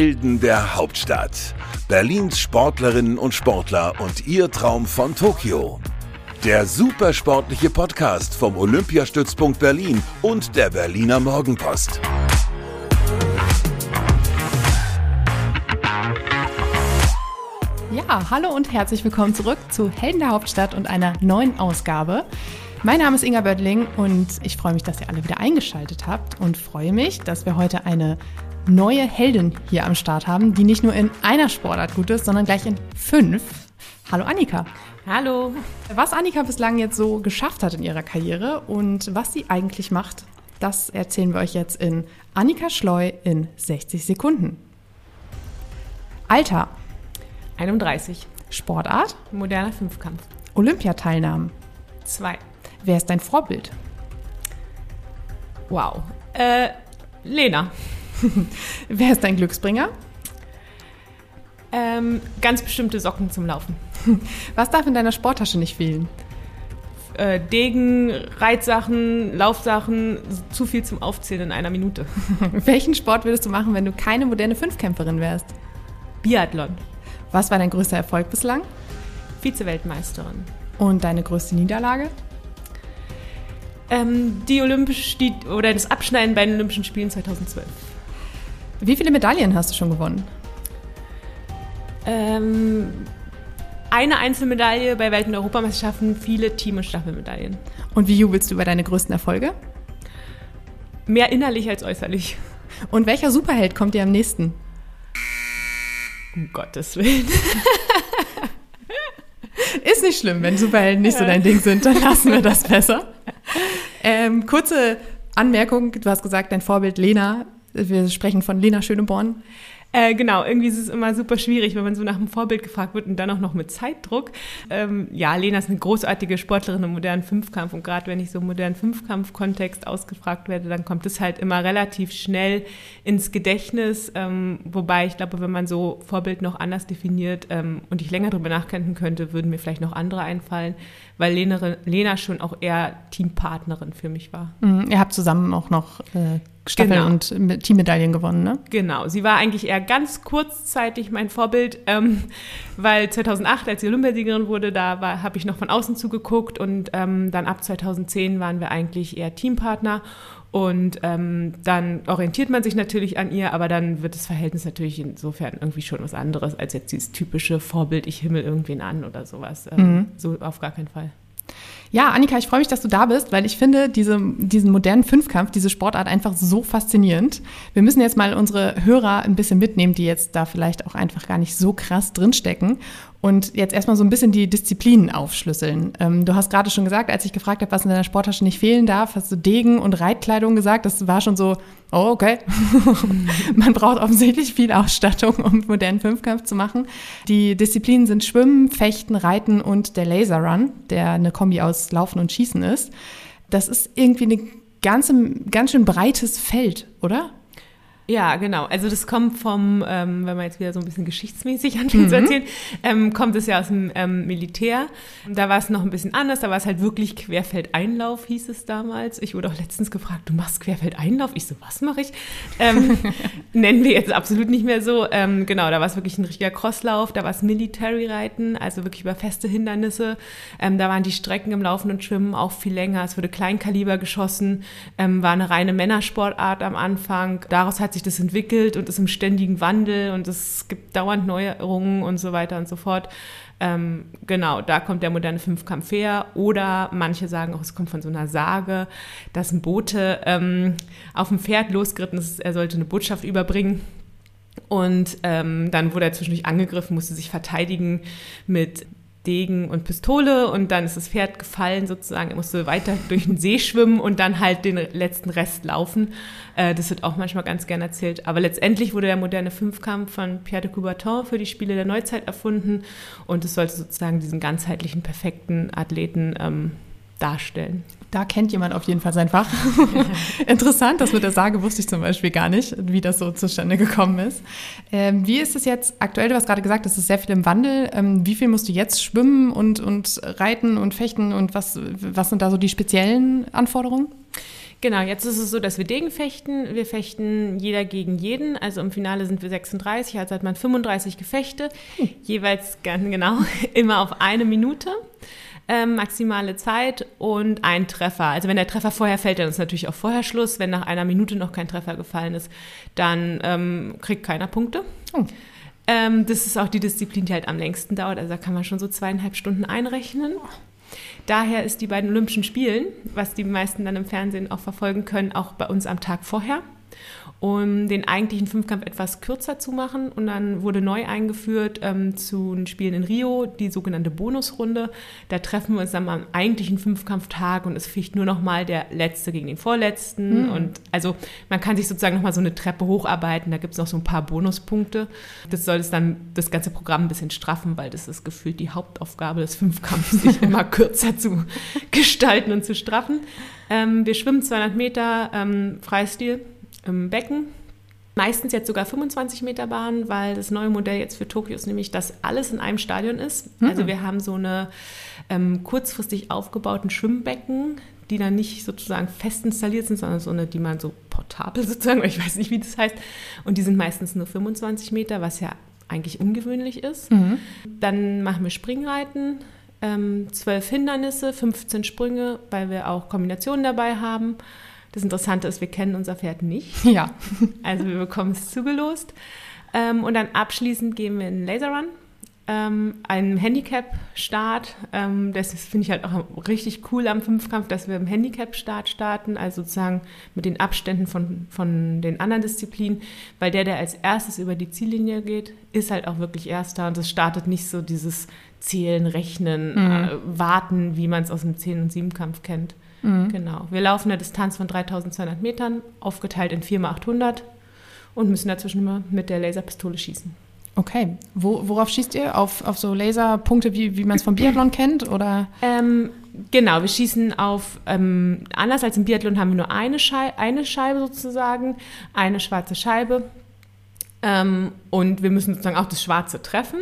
Helden der Hauptstadt. Berlins Sportlerinnen und Sportler und ihr Traum von Tokio. Der supersportliche Podcast vom Olympiastützpunkt Berlin und der Berliner Morgenpost. Ja, hallo und herzlich willkommen zurück zu Helden der Hauptstadt und einer neuen Ausgabe. Mein Name ist Inga Böttling und ich freue mich, dass ihr alle wieder eingeschaltet habt und freue mich, dass wir heute eine neue Heldin hier am Start haben, die nicht nur in einer Sportart gut ist, sondern gleich in fünf. Hallo Annika. Hallo. Was Annika bislang jetzt so geschafft hat in ihrer Karriere und was sie eigentlich macht, das erzählen wir euch jetzt in Annika Schleu in 60 Sekunden. Alter. 31. Sportart. Moderner Fünfkampf. Olympiateilnahmen. 2. Wer ist dein Vorbild? Wow. Äh, Lena. Wer ist dein Glücksbringer? Ähm, ganz bestimmte Socken zum Laufen. Was darf in deiner Sporttasche nicht fehlen? Äh, Degen, Reitsachen, Laufsachen, zu viel zum Aufzählen in einer Minute. Welchen Sport würdest du machen, wenn du keine moderne Fünfkämpferin wärst? Biathlon. Was war dein größter Erfolg bislang? Vize-Weltmeisterin. Und deine größte Niederlage? Ähm, die Olympisch, die, oder das Abschneiden bei den Olympischen Spielen 2012. Wie viele Medaillen hast du schon gewonnen? Ähm, eine Einzelmedaille bei Welt- und Europameisterschaften, viele Team- und Staffelmedaillen. Und wie jubelst du über deine größten Erfolge? Mehr innerlich als äußerlich. Und welcher Superheld kommt dir am nächsten? Um Gottes Willen. Ist nicht schlimm, wenn Superhelden nicht so dein Ding sind, dann lassen wir das besser. Ähm, kurze Anmerkung, du hast gesagt, dein Vorbild Lena, wir sprechen von Lena Schöneborn. Äh, genau, irgendwie ist es immer super schwierig, wenn man so nach einem Vorbild gefragt wird und dann auch noch mit Zeitdruck. Ähm, ja, Lena ist eine großartige Sportlerin im modernen Fünfkampf und gerade wenn ich so im modernen Fünfkampf-Kontext ausgefragt werde, dann kommt es halt immer relativ schnell ins Gedächtnis. Ähm, wobei ich glaube, wenn man so Vorbild noch anders definiert ähm, und ich länger darüber nachdenken könnte, würden mir vielleicht noch andere einfallen, weil Lena, Lena schon auch eher Teampartnerin für mich war. Mhm, ihr habt zusammen auch noch äh, Staffel- Genau. und Teammedaillen gewonnen, ne? Genau, sie war eigentlich eher ganz kurzzeitig mein Vorbild, ähm, weil 2008, als sie Olympiasiegerin wurde, da habe ich noch von außen zugeguckt und ähm, dann ab 2010 waren wir eigentlich eher Teampartner und ähm, dann orientiert man sich natürlich an ihr, aber dann wird das Verhältnis natürlich insofern irgendwie schon was anderes als jetzt dieses typische Vorbild, ich himmel irgendwen an oder sowas. Ähm, So auf gar keinen Fall. Ja, Annika, ich freue mich, dass du da bist, weil ich finde diese, diesen modernen Fünfkampf, diese Sportart einfach so faszinierend. Wir müssen jetzt mal unsere Hörer ein bisschen mitnehmen, die jetzt da vielleicht auch einfach gar nicht so krass drinstecken und jetzt erstmal so ein bisschen die Disziplinen aufschlüsseln. Ähm, du hast gerade schon gesagt, als ich gefragt habe, was in deiner Sporttasche nicht fehlen darf, hast du Degen und Reitkleidung gesagt. Das war schon so, oh, okay. Man braucht offensichtlich viel Ausstattung, um modernen Fünfkampf zu machen. Die Disziplinen sind Schwimmen, Fechten, Reiten und der Laser Run, der eine Kombi aus Laufen und Schießen ist. Das ist irgendwie ein ganze, ganz schön breites Feld, oder? Ja, genau. Also das kommt vom, ähm, wenn man jetzt wieder so ein bisschen geschichtsmäßig anfängt zu erzählen, ähm, kommt es ja aus dem ähm, Militär. Da war es noch ein bisschen anders, da war es halt wirklich Querfeldeinlauf, hieß es damals. Ich wurde auch letztens gefragt, du machst Querfeldeinlauf? Ich so, was mache ich? Ähm, nennen wir jetzt absolut nicht mehr so. Ähm, genau, da war es wirklich ein richtiger Crosslauf, da war es Military-Reiten, also wirklich über feste Hindernisse. Ähm, da waren die Strecken im Laufen und Schwimmen auch viel länger. Es wurde Kleinkaliber geschossen, war eine reine Männersportart am Anfang. Daraus hat sich das entwickelt und ist im ständigen Wandel und es gibt dauernd Neuerungen und so weiter und so fort. Ähm, genau, da kommt der moderne Fünfkampf her. Oder manche sagen auch, es kommt von so einer Sage, dass ein Bote ähm, auf dem Pferd losgeritten ist, er sollte eine Botschaft überbringen. Und ähm, dann wurde er zwischendurch angegriffen, musste sich verteidigen mit Degen und Pistole und dann ist das Pferd gefallen sozusagen. Er musste weiter durch den See schwimmen und dann halt den letzten Rest laufen. Äh, das wird auch manchmal ganz gern erzählt. Aber letztendlich wurde der moderne Fünfkampf von Pierre de Coubertin für die Spiele der Neuzeit erfunden und es sollte sozusagen diesen ganzheitlichen, perfekten Athleten ähm, darstellen. Da kennt jemand auf jeden Fall sein Fach. Interessant, das mit der Sage wusste ich zum Beispiel gar nicht, wie das so zustande gekommen ist. Ähm, wie ist es jetzt aktuell? Du hast gerade gesagt, es ist sehr viel im Wandel. Ähm, wie viel musst du jetzt schwimmen und, und reiten und fechten und was, was sind da so die speziellen Anforderungen? Genau, jetzt ist es so, dass wir Degen fechten. Wir fechten jeder gegen jeden. Also im Finale sind wir 36, also hat man 35 Gefechte, hm. jeweils ganz genau immer auf eine Minute. Ähm, maximale Zeit und ein Treffer. Also wenn der Treffer vorher fällt, dann ist natürlich auch vorher Schluss. Wenn nach einer Minute noch kein Treffer gefallen ist, dann ähm, kriegt keiner Punkte. Oh. Ähm, das ist auch die Disziplin, die halt am längsten dauert. Also da kann man schon so zweieinhalb Stunden einrechnen. Daher ist die bei den Olympischen Spielen, was die meisten dann im Fernsehen auch verfolgen können, auch bei uns am Tag vorher um den eigentlichen Fünfkampf etwas kürzer zu machen. Und dann wurde neu eingeführt ähm, zu den Spielen in Rio die sogenannte Bonusrunde. Da treffen wir uns dann am eigentlichen Fünfkampftag und es ficht nur noch mal der Letzte gegen den Vorletzten. Mhm. Und also man kann sich sozusagen noch mal so eine Treppe hocharbeiten. Da gibt es noch so ein paar Bonuspunkte. Das soll es dann das ganze Programm ein bisschen straffen, weil das ist gefühlt die Hauptaufgabe des Fünfkampfs, sich immer kürzer zu gestalten und zu straffen. Ähm, wir schwimmen 200 Meter ähm, Freistil im Becken. Meistens jetzt sogar 25 Meter Bahn, weil das neue Modell jetzt für Tokio ist nämlich, dass alles in einem Stadion ist. Mhm. Also wir haben so eine ähm, kurzfristig aufgebauten Schwimmbecken, die dann nicht sozusagen fest installiert sind, sondern so eine, die man so portabel sozusagen, ich weiß nicht, wie das heißt. Und die sind meistens nur 25 Meter, was ja eigentlich ungewöhnlich ist. Mhm. Dann machen wir Springreiten, ähm, zwölf Hindernisse, 15 Sprünge, weil wir auch Kombinationen dabei haben. Das Interessante ist, wir kennen unser Pferd nicht. Ja. Also wir bekommen es zugelost. Ähm, und dann abschließend gehen wir in den Laserrun. Ähm, einen Handicap-Start. Ähm, das finde ich halt auch richtig cool am Fünfkampf, dass wir im Handicap-Start starten, also sozusagen mit den Abständen von, von den anderen Disziplinen, weil der, der als erstes über die Ziellinie geht, ist halt auch wirklich Erster und es startet nicht so dieses Zählen, Rechnen, mhm. äh, Warten, wie man es aus dem Zehn- und Siebenkampf kennt. Mhm. Genau. Wir laufen eine Distanz von 3200 Metern, aufgeteilt in 4 x 800 und müssen dazwischen immer mit der Laserpistole schießen. Okay. Wo, worauf schießt ihr? Auf, auf so Laserpunkte, wie, wie man es vom Biathlon kennt? Oder? Ähm, genau, wir schießen auf, ähm, anders als im Biathlon haben wir nur eine, Schei eine Scheibe sozusagen, eine schwarze Scheibe. Ähm, und wir müssen sozusagen auch das Schwarze treffen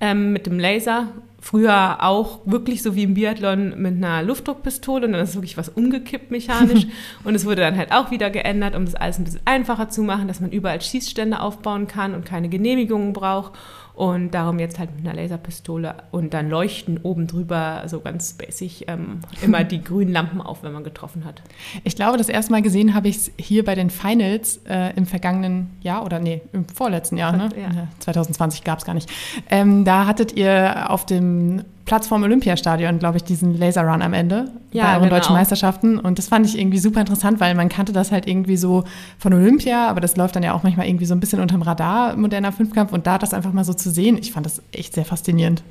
ähm, mit dem Laser früher auch wirklich so wie im Biathlon mit einer Luftdruckpistole und dann ist wirklich was umgekippt mechanisch. Und es wurde dann halt auch wieder geändert, um das alles ein bisschen einfacher zu machen, dass man überall Schießstände aufbauen kann und keine Genehmigungen braucht und darum jetzt halt mit einer Laserpistole und dann leuchten oben drüber, so ganz basic, ähm, immer die grünen Lampen auf, wenn man getroffen hat. Ich glaube, das erste Mal gesehen habe ich es hier bei den Finals äh, im vergangenen Jahr oder nee, im vorletzten Jahr, ne? Ja. 2020 gab es gar nicht. Ähm, da hattet ihr auf dem Platz vorm Olympiastadion, glaube ich, diesen Laserrun am Ende ja, bei euren genau. deutschen Meisterschaften. Und das fand ich irgendwie super interessant, weil man kannte das halt irgendwie so von Olympia, aber das läuft dann ja auch manchmal irgendwie so ein bisschen unterm Radar, moderner Fünfkampf. Und da das einfach mal so zu sehen, ich fand das echt sehr faszinierend.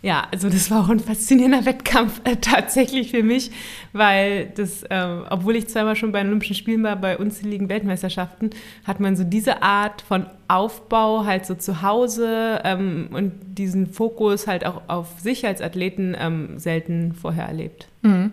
Ja, also das war auch ein faszinierender Wettkampf äh, tatsächlich für mich, weil das, äh, obwohl ich zweimal schon bei Olympischen Spielen war, bei unzähligen Weltmeisterschaften, hat man so diese Art von Aufbau halt so zu Hause ähm, und diesen Fokus halt auch auf sich als Athleten ähm, selten vorher erlebt. Mhm.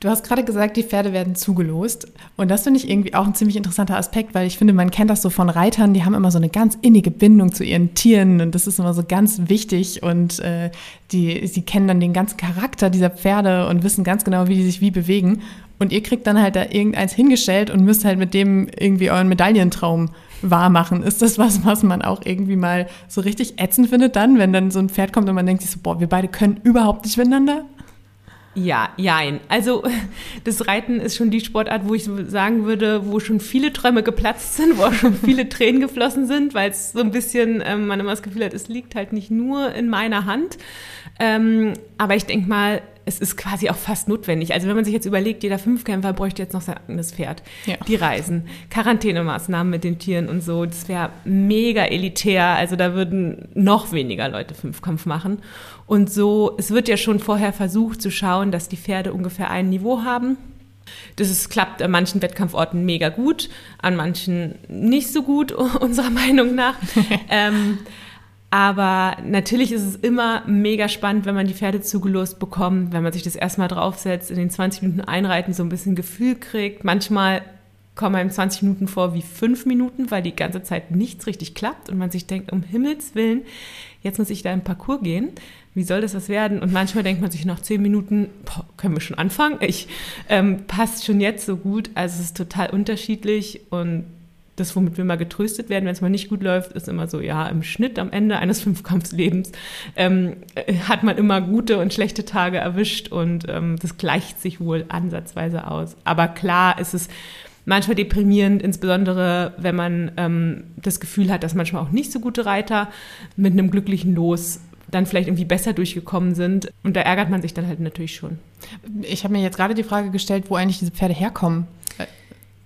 Du hast gerade gesagt, die Pferde werden zugelost. Und das finde ich irgendwie auch ein ziemlich interessanter Aspekt, weil ich finde, man kennt das so von Reitern, die haben immer so eine ganz innige Bindung zu ihren Tieren und das ist immer so ganz wichtig und äh, die, sie kennen dann den ganzen Charakter dieser Pferde und wissen ganz genau, wie die sich wie bewegen. Und ihr kriegt dann halt da irgendeins hingestellt und müsst halt mit dem irgendwie euren Medaillentraum wahr machen. Ist das was, was man auch irgendwie mal so richtig ätzend findet dann, wenn dann so ein Pferd kommt und man denkt sich so, boah, wir beide können überhaupt nicht miteinander? Ja, jein. Also das Reiten ist schon die Sportart, wo ich sagen würde, wo schon viele Träume geplatzt sind, wo auch schon viele Tränen geflossen sind, weil es so ein bisschen, ähm, man immer das Gefühl hat, es liegt halt nicht nur in meiner Hand. Ähm, aber ich denke mal, es ist quasi auch fast notwendig. Also wenn man sich jetzt überlegt, jeder Fünfkämpfer bräuchte jetzt noch sein eigenes Pferd. Ja. Die Reisen, Quarantänemaßnahmen mit den Tieren und so, das wäre mega elitär. Also da würden noch weniger Leute Fünfkampf machen. Und so, es wird ja schon vorher versucht zu schauen, dass die Pferde ungefähr ein Niveau haben. Das ist, klappt an manchen Wettkampforten mega gut, an manchen nicht so gut, unserer Meinung nach. ähm, aber natürlich ist es immer mega spannend, wenn man die Pferde zugelost bekommt, wenn man sich das erstmal draufsetzt, in den 20 Minuten einreiten, so ein bisschen Gefühl kriegt. Manchmal kommen einem 20 Minuten vor wie fünf Minuten, weil die ganze Zeit nichts richtig klappt und man sich denkt, um Himmels Willen, jetzt muss ich da im Parcours gehen. Wie soll das was werden? Und manchmal denkt man sich nach zehn Minuten, boah, können wir schon anfangen? Ich ähm, passt schon jetzt so gut. Also es ist total unterschiedlich und das, womit wir mal getröstet werden, wenn es mal nicht gut läuft, ist immer so, ja, im Schnitt am Ende eines Fünfkampfslebens ähm, äh, hat man immer gute und schlechte Tage erwischt und ähm, das gleicht sich wohl ansatzweise aus. Aber klar ist es manchmal deprimierend, insbesondere wenn man ähm, das Gefühl hat, dass manchmal auch nicht so gute Reiter mit einem glücklichen Los dann vielleicht irgendwie besser durchgekommen sind. Und da ärgert man sich dann halt natürlich schon. Ich habe mir jetzt gerade die Frage gestellt, wo eigentlich diese Pferde herkommen.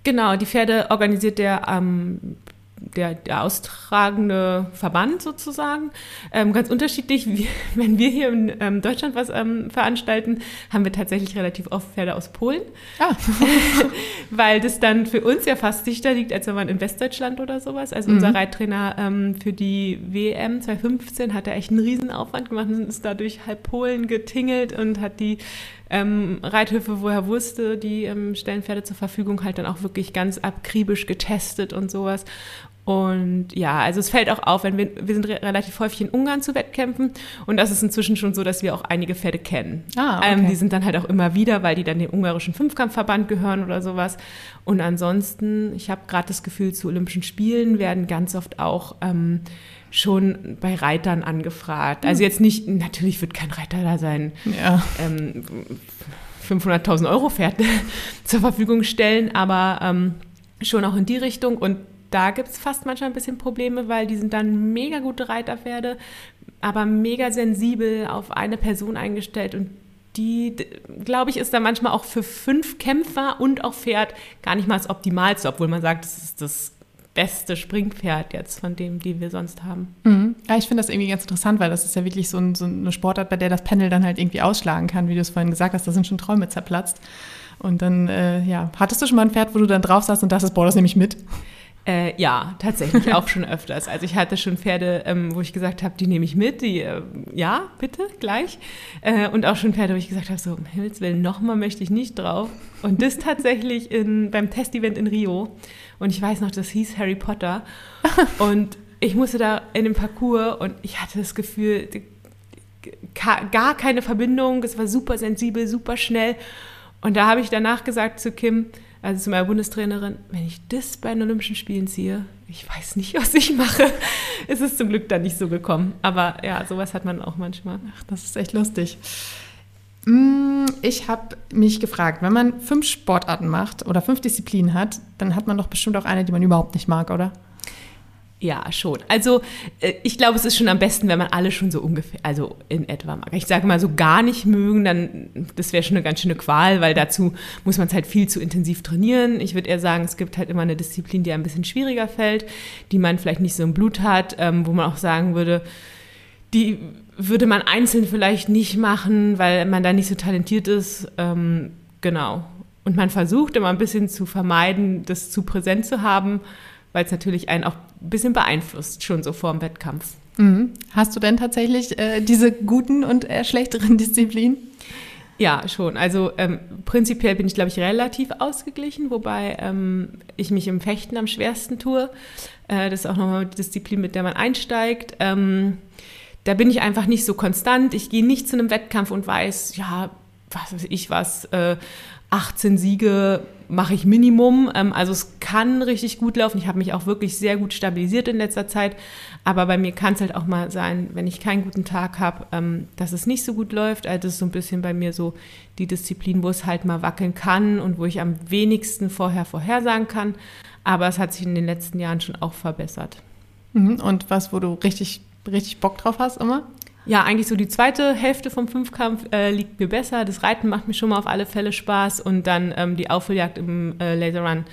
Genau, die Pferde organisiert der ähm, der, der austragende Verband sozusagen. Ähm, ganz unterschiedlich, wie, wenn wir hier in ähm, Deutschland was ähm, veranstalten, haben wir tatsächlich relativ oft Pferde aus Polen. Ah. Weil das dann für uns ja fast dichter liegt, als wenn man in Westdeutschland oder sowas. Also mhm. unser Reittrainer ähm, für die WM 2015 hat da echt einen Riesenaufwand gemacht und ist dadurch halb Polen getingelt und hat die ähm, Reithöfe, wo er wusste, die ähm, stellen Pferde zur Verfügung, halt dann auch wirklich ganz akribisch getestet und sowas. Und ja, also es fällt auch auf, wenn wir, wir sind re relativ häufig in Ungarn zu Wettkämpfen und das ist inzwischen schon so, dass wir auch einige Pferde kennen. Ah, okay. ähm, die sind dann halt auch immer wieder, weil die dann dem ungarischen Fünfkampfverband gehören oder sowas. Und ansonsten, ich habe gerade das Gefühl, zu Olympischen Spielen werden ganz oft auch ähm, schon bei Reitern angefragt. Also hm. jetzt nicht, natürlich wird kein Reiter da sein. Ja. Ähm, 500.000 Euro Pferd zur Verfügung stellen, aber ähm, schon auch in die Richtung und da gibt es fast manchmal ein bisschen Probleme, weil die sind dann mega gute Reiterpferde, aber mega sensibel auf eine Person eingestellt und die, glaube ich, ist da manchmal auch für fünf Kämpfer und auch Pferd gar nicht mal das Optimalste, obwohl man sagt, das ist das beste Springpferd jetzt von dem, die wir sonst haben. Mhm. Ja, ich finde das irgendwie ganz interessant, weil das ist ja wirklich so, ein, so, eine Sportart, bei der das Panel dann halt irgendwie ausschlagen kann, wie du es vorhin gesagt hast, da sind schon Träume zerplatzt. Und dann, äh, ja, hattest du schon mal ein Pferd, wo du dann drauf saßt und dachtest, boah, das nehme ich mit? Äh, ja, tatsächlich auch schon öfters. Also ich hatte schon Pferde, ähm, wo ich gesagt habe, die nehme ich mit, die, äh, ja, bitte, gleich. Äh, und auch schon Pferde, wo ich gesagt habe, so, um Himmels Willen, nochmal möchte ich nicht drauf. Und das tatsächlich in, beim Testevent in Rio. Und ich weiß noch, das hieß Harry Potter. Und ich musste da in dem Parcours und ich hatte das Gefühl, gar keine Verbindung, es war super sensibel, super schnell. Und da habe ich danach gesagt zu Kim, also zu meiner Bundestrainerin, wenn ich das bei den Olympischen Spielen ziehe, ich weiß nicht, was ich mache. Es ist zum Glück dann nicht so gekommen. Aber ja, sowas hat man auch manchmal. Ach, das ist echt lustig. Mm, ich habe mich gefragt, wenn man fünf Sportarten macht oder fünf Disziplinen hat, dann hat man doch bestimmt auch eine, die man überhaupt nicht mag, oder? Ja, schon. Also äh, ich glaube, es ist schon am besten, wenn man alle schon so ungefähr, also in etwa mag. Ich sage mal, so gar nicht mögen, dann das wäre schon eine ganz schöne Qual, weil dazu muss man es halt viel zu intensiv trainieren. Ich würde eher sagen, es gibt halt immer eine Disziplin, die ein bisschen schwieriger fällt, die man vielleicht nicht so im Blut hat, ähm, wo man auch sagen würde, die würde man einzeln vielleicht nicht machen, weil man da nicht so talentiert ist. Ähm, genau. Und man versucht immer ein bisschen zu vermeiden, das zu präsent zu haben, weil es natürlich einen auch ein bisschen beeinflusst, schon so vor dem Wettkampf. Mhm. Hast du denn tatsächlich äh, diese guten und äh, schlechteren Disziplinen? Ja, schon. Also ähm, prinzipiell bin ich, glaube ich, relativ ausgeglichen, wobei ähm, ich mich im Fechten am schwersten tue. Äh, das ist auch nochmal die Disziplin, mit der man einsteigt. Ähm, da bin ich einfach nicht so konstant. Ich gehe nicht zu einem Wettkampf und weiß, ja, was weiß ich was, äh, 18 Siege mache ich Minimum. Ähm, also es kann richtig gut laufen. Ich habe mich auch wirklich sehr gut stabilisiert in letzter Zeit. Aber bei mir kann es halt auch mal sein, wenn ich keinen guten Tag habe, ähm, dass es nicht so gut läuft. Also das ist so ein bisschen bei mir so die Disziplin, wo es halt mal wackeln kann und wo ich am wenigsten vorher vorhersagen kann. Aber es hat sich in den letzten Jahren schon auch verbessert. Mhm. Und was, wo du richtig, richtig Bock drauf hast immer? Ja, eigentlich so die zweite Hälfte vom Fünfkampf äh, liegt mir besser. Das Reiten macht mir schon mal auf alle Fälle Spaß und dann ähm, die Aufholjagd im äh, Laser Run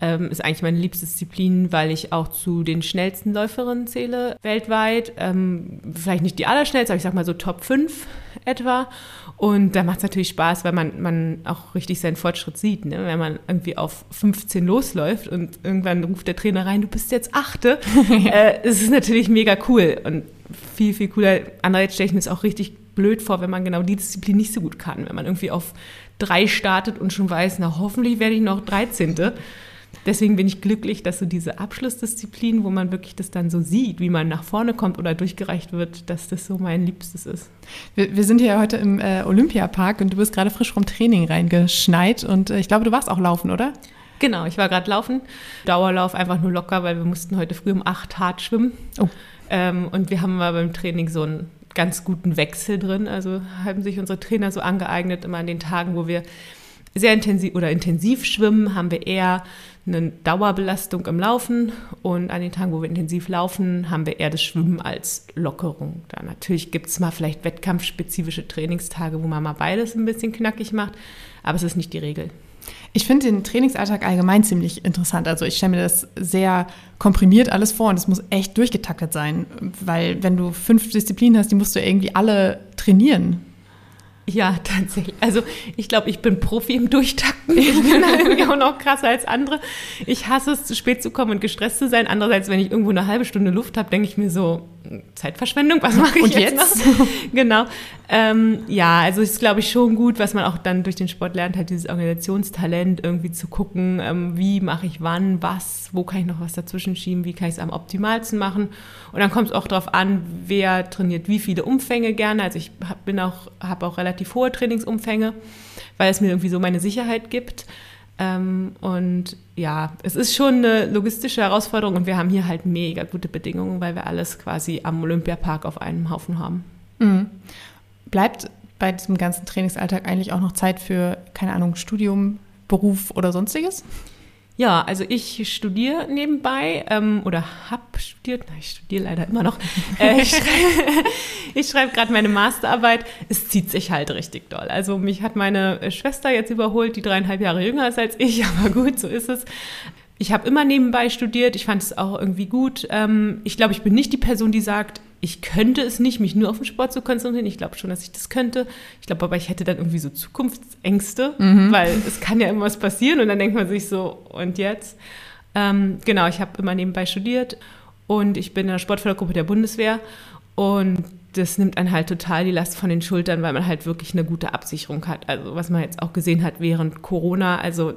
ähm, ist eigentlich meine liebste Disziplin, weil ich auch zu den schnellsten Läuferinnen zähle weltweit. Ähm, vielleicht nicht die allerschnellste, aber ich sag mal so Top 5 etwa. Und da macht es natürlich Spaß, weil man, man auch richtig seinen Fortschritt sieht. Ne? Wenn man irgendwie auf 15 losläuft und irgendwann ruft der Trainer rein, du bist jetzt Achte. äh, es ist natürlich mega cool und viel, viel cooler. Andererseits stelle ich mir es auch richtig blöd vor, wenn man genau die Disziplin nicht so gut kann. Wenn man irgendwie auf drei startet und schon weiß, na hoffentlich werde ich noch 13. Deswegen bin ich glücklich, dass so diese Abschlussdisziplin, wo man wirklich das dann so sieht, wie man nach vorne kommt oder durchgereicht wird, dass das so mein Liebstes ist. Wir, wir sind hier heute im äh, Olympiapark und du bist gerade frisch vom Training reingeschneit und äh, ich glaube, du warst auch laufen, oder? Genau, ich war gerade laufen. Dauerlauf einfach nur locker, weil wir mussten heute früh um acht hart schwimmen. Oh. Ähm, und wir haben mal beim Training so einen ganz guten Wechsel drin. Also haben sich unsere Trainer so angeeignet, immer an den Tagen, wo wir sehr intensiv oder intensiv schwimmen, haben wir eher eine Dauerbelastung im Laufen und an den Tagen, wo wir intensiv laufen, haben wir eher das Schwimmen als Lockerung. Da natürlich gibt es mal vielleicht wettkampfspezifische Trainingstage, wo man mal beides ein bisschen knackig macht, aber es ist nicht die Regel. Ich finde den Trainingsalltag allgemein ziemlich interessant. Also ich stelle mir das sehr komprimiert alles vor und es muss echt durchgetaktet sein, weil wenn du fünf Disziplinen hast, die musst du irgendwie alle trainieren. Ja, tatsächlich. Also ich glaube, ich bin Profi im Durchtakten. Ich bin irgendwie auch noch krasser als andere. Ich hasse es, zu spät zu kommen und gestresst zu sein. Andererseits, wenn ich irgendwo eine halbe Stunde Luft habe, denke ich mir so, Zeitverschwendung, was mache ich und jetzt? jetzt? Genau. Ähm, ja, also ist, glaube ich, schon gut, was man auch dann durch den Sport lernt, halt dieses Organisationstalent irgendwie zu gucken, ähm, wie mache ich wann, was, wo kann ich noch was dazwischen schieben, wie kann ich es am optimalsten machen. Und dann kommt es auch darauf an, wer trainiert wie viele Umfänge gerne. Also ich habe auch, hab auch relativ hohe Trainingsumfänge, weil es mir irgendwie so meine Sicherheit gibt. Ähm, und ja, es ist schon eine logistische Herausforderung und wir haben hier halt mega gute Bedingungen, weil wir alles quasi am Olympiapark auf einem Haufen haben. Mhm. Bleibt bei diesem ganzen Trainingsalltag eigentlich auch noch Zeit für, keine Ahnung, Studium, Beruf oder sonstiges? Ja, also ich studiere nebenbei ähm, oder habe studiert, nein, ich studiere leider immer noch. Äh, ich schreibe schreib gerade meine Masterarbeit. Es zieht sich halt richtig doll. Also mich hat meine Schwester jetzt überholt, die dreieinhalb Jahre jünger ist als ich, aber gut, so ist es. Ich habe immer nebenbei studiert. Ich fand es auch irgendwie gut. Ähm, ich glaube, ich bin nicht die Person, die sagt, ich könnte es nicht, mich nur auf den Sport zu konzentrieren. Ich glaube schon, dass ich das könnte. Ich glaube aber, ich hätte dann irgendwie so Zukunftsängste, mhm. weil es kann ja immer was passieren und dann denkt man sich so, und jetzt? Ähm, genau, ich habe immer nebenbei studiert und ich bin in der Sportfördergruppe der Bundeswehr und das nimmt einen halt total die Last von den Schultern, weil man halt wirklich eine gute Absicherung hat. Also was man jetzt auch gesehen hat während Corona, also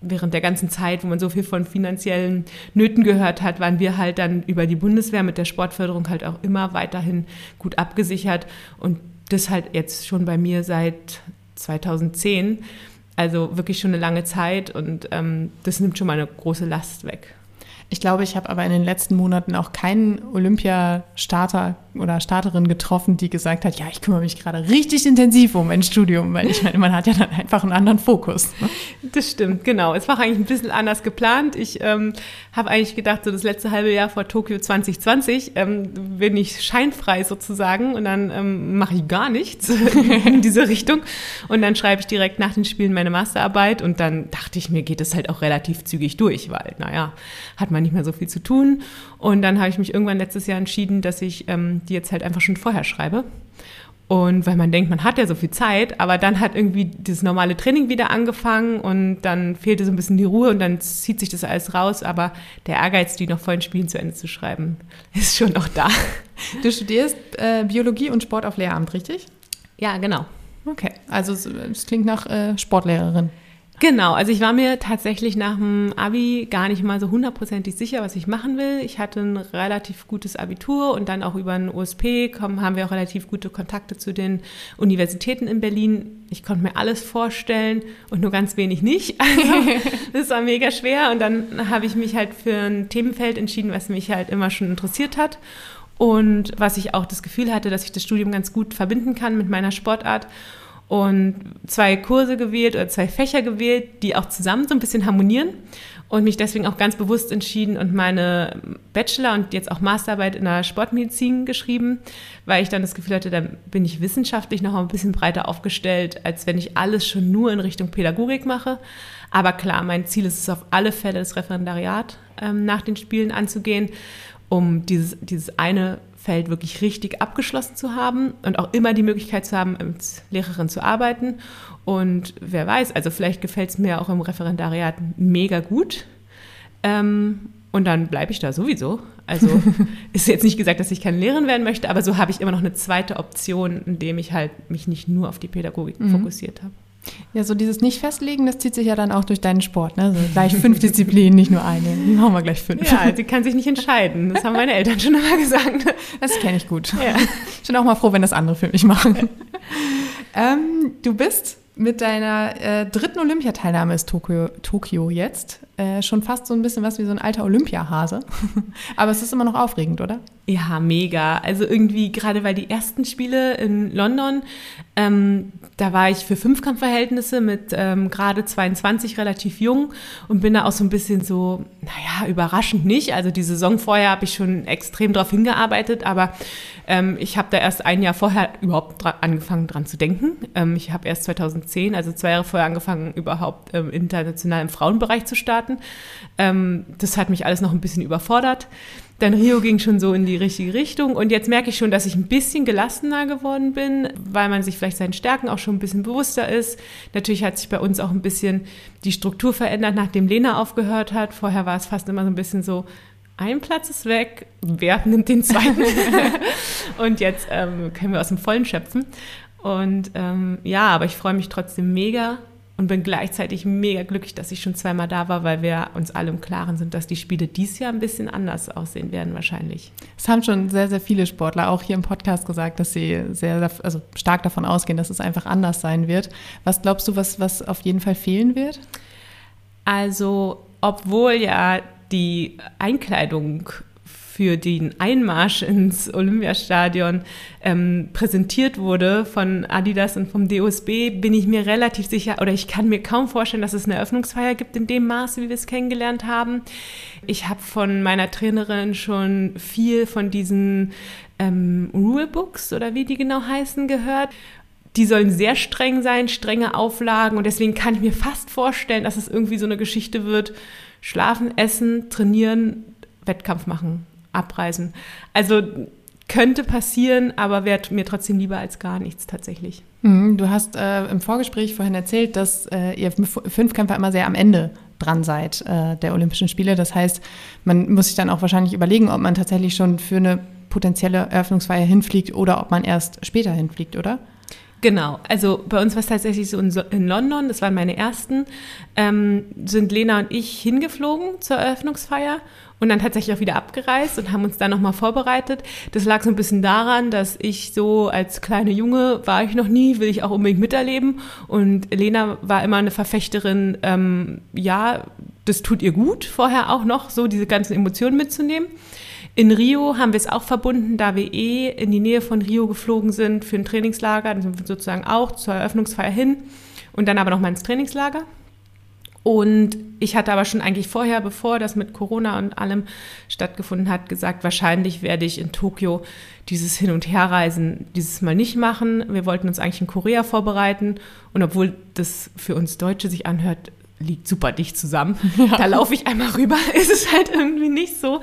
während der ganzen Zeit, wo man so viel von finanziellen Nöten gehört hat, waren wir halt dann über die Bundeswehr mit der Sportförderung halt auch immer weiterhin gut abgesichert. Und das halt jetzt schon bei mir seit 2010. Also wirklich schon eine lange Zeit und ähm, das nimmt schon mal eine große Last weg. Ich glaube, ich habe aber in den letzten Monaten auch keinen Olympiastarter oder Starterin getroffen, die gesagt hat, ja, ich kümmere mich gerade richtig intensiv um mein Studium, weil ich meine, man hat ja dann einfach einen anderen Fokus. Ne? Das stimmt, genau. Es war eigentlich ein bisschen anders geplant. Ich ähm, habe eigentlich gedacht, so das letzte halbe Jahr vor Tokio 2020 ähm, bin ich scheinfrei sozusagen und dann ähm, mache ich gar nichts in diese Richtung und dann schreibe ich direkt nach den Spielen meine Masterarbeit und dann dachte ich mir, geht es halt auch relativ zügig durch, weil, naja, hat man nicht mehr so viel zu tun. Und dann habe ich mich irgendwann letztes Jahr entschieden, dass ich ähm, die jetzt halt einfach schon vorher schreibe. Und weil man denkt, man hat ja so viel Zeit, aber dann hat irgendwie das normale Training wieder angefangen und dann fehlte so ein bisschen die Ruhe und dann zieht sich das alles raus. Aber der Ehrgeiz, die noch vor den Spielen zu Ende zu schreiben, ist schon noch da. Du studierst äh, Biologie und Sport auf Lehramt, richtig? Ja, genau. Okay, also es klingt nach äh, Sportlehrerin. Genau, also ich war mir tatsächlich nach dem Abi gar nicht mal so hundertprozentig sicher, was ich machen will. Ich hatte ein relativ gutes Abitur und dann auch über einen USP kommen, haben wir auch relativ gute Kontakte zu den Universitäten in Berlin. Ich konnte mir alles vorstellen und nur ganz wenig nicht. Also das war mega schwer und dann habe ich mich halt für ein Themenfeld entschieden, was mich halt immer schon interessiert hat und was ich auch das Gefühl hatte, dass ich das Studium ganz gut verbinden kann mit meiner Sportart und zwei Kurse gewählt oder zwei Fächer gewählt, die auch zusammen so ein bisschen harmonieren und mich deswegen auch ganz bewusst entschieden und meine Bachelor- und jetzt auch Masterarbeit in der Sportmedizin geschrieben, weil ich dann das Gefühl hatte, da bin ich wissenschaftlich noch ein bisschen breiter aufgestellt, als wenn ich alles schon nur in Richtung Pädagogik mache. Aber klar, mein Ziel ist es auf alle Fälle, das Referendariat ähm, nach den Spielen anzugehen, um dieses, dieses eine Feld wirklich richtig abgeschlossen zu haben und auch immer die Möglichkeit zu haben, als Lehrerin zu arbeiten. Und wer weiß, also vielleicht gefällt es mir auch im Referendariat mega gut. Ähm, und dann bleibe ich da sowieso. Also ist jetzt nicht gesagt, dass ich keine Lehrerin werden möchte, aber so habe ich immer noch eine zweite Option, indem ich halt mich nicht nur auf die Pädagogik mhm. fokussiert habe. Ja, so dieses Nicht-Festlegen, das zieht sich ja dann auch durch deinen Sport. Ne? So gleich fünf Disziplinen, nicht nur eine. Machen wir gleich fünf. Ja, sie kann sich nicht entscheiden. Das haben meine Eltern schon immer gesagt. Das kenne ich gut. Ja. Ich bin auch mal froh, wenn das andere für mich machen. ähm, du bist mit deiner äh, dritten Olympiateilnahme ist Tokio, Tokio jetzt äh, schon fast so ein bisschen was wie so ein alter Olympiahase. Aber es ist immer noch aufregend, oder? Ja, mega. Also irgendwie, gerade weil die ersten Spiele in London, ähm, da war ich für Fünfkampfverhältnisse mit ähm, gerade 22 relativ jung und bin da auch so ein bisschen so, naja, überraschend nicht. Also die Saison vorher habe ich schon extrem darauf hingearbeitet, aber ähm, ich habe da erst ein Jahr vorher überhaupt dran, angefangen dran zu denken. Ähm, ich habe erst 2010, also zwei Jahre vorher angefangen, überhaupt ähm, international im Frauenbereich zu starten. Ähm, das hat mich alles noch ein bisschen überfordert. Dann Rio ging schon so in die richtige Richtung und jetzt merke ich schon, dass ich ein bisschen gelassener geworden bin, weil man sich vielleicht seinen Stärken auch schon ein bisschen bewusster ist. Natürlich hat sich bei uns auch ein bisschen die Struktur verändert, nachdem Lena aufgehört hat. Vorher war es fast immer so ein bisschen so, ein Platz ist weg, wer nimmt den zweiten? und jetzt ähm, können wir aus dem Vollen schöpfen. Und ähm, ja, aber ich freue mich trotzdem mega und bin gleichzeitig mega glücklich, dass ich schon zweimal da war, weil wir uns alle im Klaren sind, dass die Spiele dieses Jahr ein bisschen anders aussehen werden wahrscheinlich. Es haben schon sehr, sehr viele Sportler auch hier im Podcast gesagt, dass sie sehr, also stark davon ausgehen, dass es einfach anders sein wird. Was glaubst du, was, was auf jeden Fall fehlen wird? Also, obwohl ja die Einkleidung für den Einmarsch ins Olympiastadion ähm, präsentiert wurde von Adidas und vom DOSB, bin ich mir relativ sicher, oder ich kann mir kaum vorstellen, dass es eine Eröffnungsfeier gibt in dem Maße, wie wir es kennengelernt haben. Ich habe von meiner Trainerin schon viel von diesen ähm, Rulebooks oder wie die genau heißen gehört. Die sollen sehr streng sein, strenge Auflagen und deswegen kann ich mir fast vorstellen, dass es irgendwie so eine Geschichte wird. Schlafen, essen, trainieren, Wettkampf machen abreisen. Also könnte passieren, aber wäre mir trotzdem lieber als gar nichts tatsächlich. Mhm, du hast äh, im Vorgespräch vorhin erzählt, dass äh, ihr Fünfkämpfer immer sehr am Ende dran seid äh, der Olympischen Spiele. Das heißt, man muss sich dann auch wahrscheinlich überlegen, ob man tatsächlich schon für eine potenzielle Eröffnungsfeier hinfliegt oder ob man erst später hinfliegt, oder? Genau, also bei uns war es tatsächlich so in, London, das waren meine ersten, ähm, sind Lena und ich hingeflogen zur Eröffnungsfeier und dann tatsächlich auch wieder abgereist und haben uns dann nochmal vorbereitet. Das lag so ein bisschen daran, dass ich so als kleine Junge war ich noch nie, will ich auch unbedingt miterleben. Und Lena war immer eine Verfechterin, ähm, ja, das tut ihr gut, vorher auch noch so diese ganzen Emotionen mitzunehmen. In Rio haben wir es auch verbunden, da wir eh in die Nähe von Rio geflogen sind für ein Trainingslager, dann sind wir sozusagen auch zur Eröffnungsfeier hin und dann aber nochmal ins Trainingslager. Und ich hatte aber schon eigentlich vorher, bevor das mit Corona und allem stattgefunden hat, gesagt, wahrscheinlich werde ich in Tokio dieses Hin- und Herreisen dieses Mal nicht machen. Wir wollten uns eigentlich in Korea vorbereiten. Und obwohl das für uns Deutsche sich anhört, liegt super dicht zusammen. Ja. Da laufe ich einmal rüber, ist es halt irgendwie nicht so.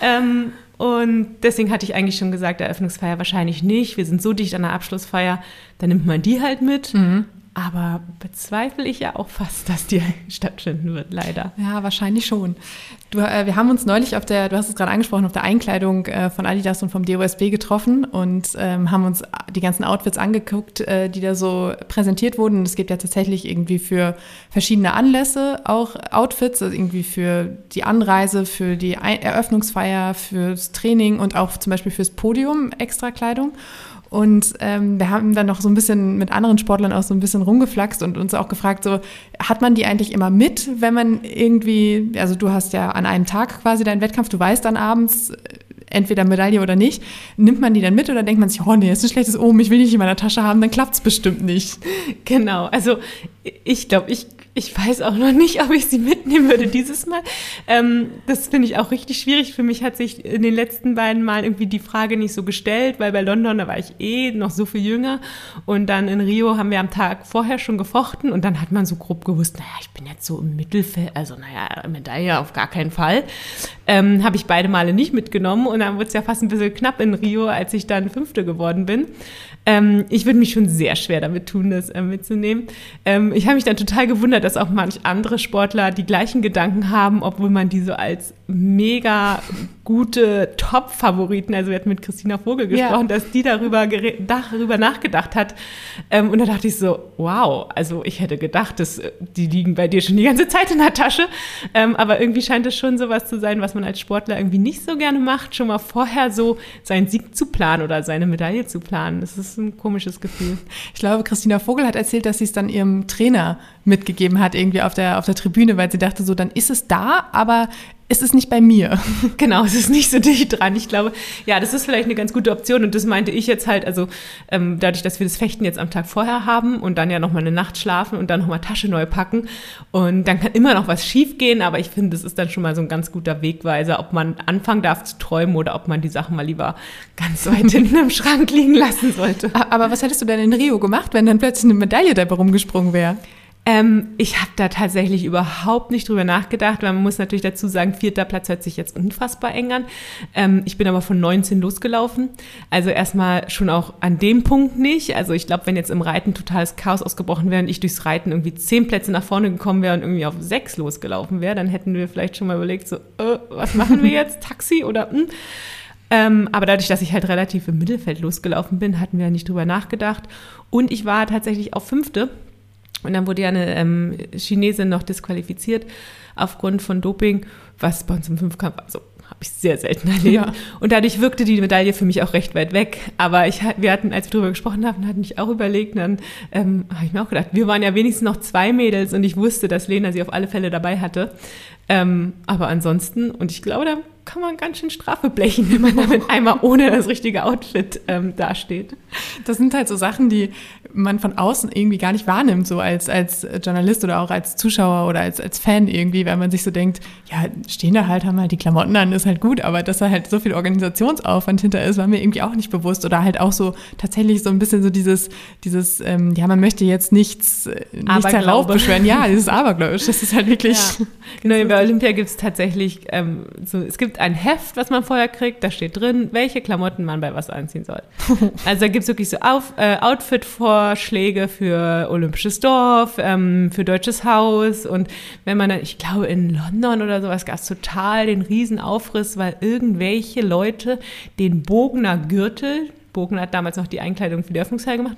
Ähm, und deswegen hatte ich eigentlich schon gesagt, Eröffnungsfeier wahrscheinlich nicht. Wir sind so dicht an der Abschlussfeier, da nimmt man die halt mit. Mhm. Aber bezweifle ich ja auch fast, dass die stattfinden wird, leider. Ja, wahrscheinlich schon. Du, äh, wir haben uns neulich auf der, du hast es gerade angesprochen, auf der Einkleidung äh, von Adidas und vom DOSB getroffen und ähm, haben uns die ganzen Outfits angeguckt, äh, die da so präsentiert wurden. es gibt ja tatsächlich irgendwie für verschiedene Anlässe auch Outfits, also irgendwie für die Anreise, für die Eröffnungsfeier, fürs Training und auch zum Beispiel fürs Podium extra Kleidung. Und ähm, wir haben dann noch so ein bisschen mit anderen Sportlern auch so ein bisschen rumgeflaxt und uns auch gefragt, so, hat man die eigentlich immer mit, wenn man irgendwie, also du hast ja an einem Tag quasi deinen Wettkampf, du weißt dann abends, äh, entweder Medaille oder nicht, nimmt man die dann mit oder denkt man sich, oh nee, ist ein schlechtes Omen, ich will nicht in meiner Tasche haben, dann klappt es bestimmt nicht. Genau, also ich glaube, ich ich weiß auch noch nicht, ob ich sie mitnehmen würde dieses Mal. Ähm, das finde ich auch richtig schwierig. Für mich hat sich in den letzten beiden Mal irgendwie die Frage nicht so gestellt, weil bei London, da war ich eh noch so viel jünger. Und dann in Rio haben wir am Tag vorher schon gefochten und dann hat man so grob gewusst, naja, ich bin jetzt so im Mittelfeld, also naja, Medaille auf gar keinen Fall. Ähm, Habe ich beide Male nicht mitgenommen und dann wurde es ja fast ein bisschen knapp in Rio, als ich dann Fünfte geworden bin. Ähm, ich würde mich schon sehr schwer damit tun, das äh, mitzunehmen. Ähm, ich habe mich dann total gewundert, dass auch manch andere Sportler die gleichen Gedanken haben, obwohl man die so als mega gute Top-Favoriten. Also wir hatten mit Christina Vogel gesprochen, ja. dass die darüber, darüber nachgedacht hat. Ähm, und da dachte ich so, wow, also ich hätte gedacht, dass, äh, die liegen bei dir schon die ganze Zeit in der Tasche. Ähm, aber irgendwie scheint es schon sowas zu sein, was man als Sportler irgendwie nicht so gerne macht, schon mal vorher so seinen Sieg zu planen oder seine Medaille zu planen. Das ist ein komisches Gefühl. Ich glaube, Christina Vogel hat erzählt, dass sie es dann ihrem Trainer mitgegeben hat, irgendwie auf der, auf der Tribüne, weil sie dachte so, dann ist es da, aber es ist nicht bei mir. Genau, es ist nicht so dicht dran. Ich glaube, ja, das ist vielleicht eine ganz gute Option und das meinte ich jetzt halt, also ähm, dadurch, dass wir das Fechten jetzt am Tag vorher haben und dann ja nochmal eine Nacht schlafen und dann nochmal Tasche neu packen und dann kann immer noch was schief gehen, aber ich finde, das ist dann schon mal so ein ganz guter Wegweiser, ob man anfangen darf zu träumen oder ob man die Sachen mal lieber ganz weit hinten im Schrank liegen lassen sollte. Aber was hättest du denn in Rio gemacht, wenn dann plötzlich eine Medaille dabei rumgesprungen wäre? Ähm, ich habe da tatsächlich überhaupt nicht drüber nachgedacht, weil man muss natürlich dazu sagen, vierter Platz hört sich jetzt unfassbar eng an. Ähm, ich bin aber von 19 losgelaufen. Also erstmal schon auch an dem Punkt nicht. Also ich glaube, wenn jetzt im Reiten totales Chaos ausgebrochen wäre und ich durchs Reiten irgendwie zehn Plätze nach vorne gekommen wäre und irgendwie auf sechs losgelaufen wäre, dann hätten wir vielleicht schon mal überlegt, so, äh, was machen wir jetzt? Taxi oder hm? Ähm, aber dadurch, dass ich halt relativ im Mittelfeld losgelaufen bin, hatten wir ja nicht drüber nachgedacht. Und ich war tatsächlich auf Fünfte. Und dann wurde ja eine ähm, Chinesin noch disqualifiziert aufgrund von Doping, was bei uns im Fünfkampf, also habe ich sehr selten erlebt. Ja. Und dadurch wirkte die Medaille für mich auch recht weit weg. Aber ich, wir hatten, als wir darüber gesprochen haben, hatten ich auch überlegt, dann ähm, habe ich mir auch gedacht, wir waren ja wenigstens noch zwei Mädels und ich wusste, dass Lena sie auf alle Fälle dabei hatte. Ähm, aber ansonsten, und ich glaube, da kann man ganz schön Strafe blechen, wenn man damit einmal ohne das richtige Outfit ähm, dasteht. Das sind halt so Sachen, die man von außen irgendwie gar nicht wahrnimmt, so als, als Journalist oder auch als Zuschauer oder als, als Fan irgendwie, weil man sich so denkt, ja, stehen da halt, haben halt die Klamotten an, ist halt gut, aber dass da halt so viel Organisationsaufwand hinter ist, war mir irgendwie auch nicht bewusst oder halt auch so tatsächlich so ein bisschen so dieses, dieses, ähm, ja, man möchte jetzt nichts, äh, nichts heraufbeschwören. Ja, dieses Abergläubisch, das ist halt wirklich. Ja. Genau, bei Olympia gibt es tatsächlich ähm, so, es gibt ein Heft, was man vorher kriegt, da steht drin, welche Klamotten man bei was anziehen soll. also da gibt es wirklich so Auf, äh, Outfit-Vorschläge für Olympisches Dorf, ähm, für Deutsches Haus und wenn man dann, ich glaube in London oder sowas gab es total den Riesenaufriss, weil irgendwelche Leute den Bogener Gürtel, Bogen hat damals noch die Einkleidung für die Öffnungshalle gemacht,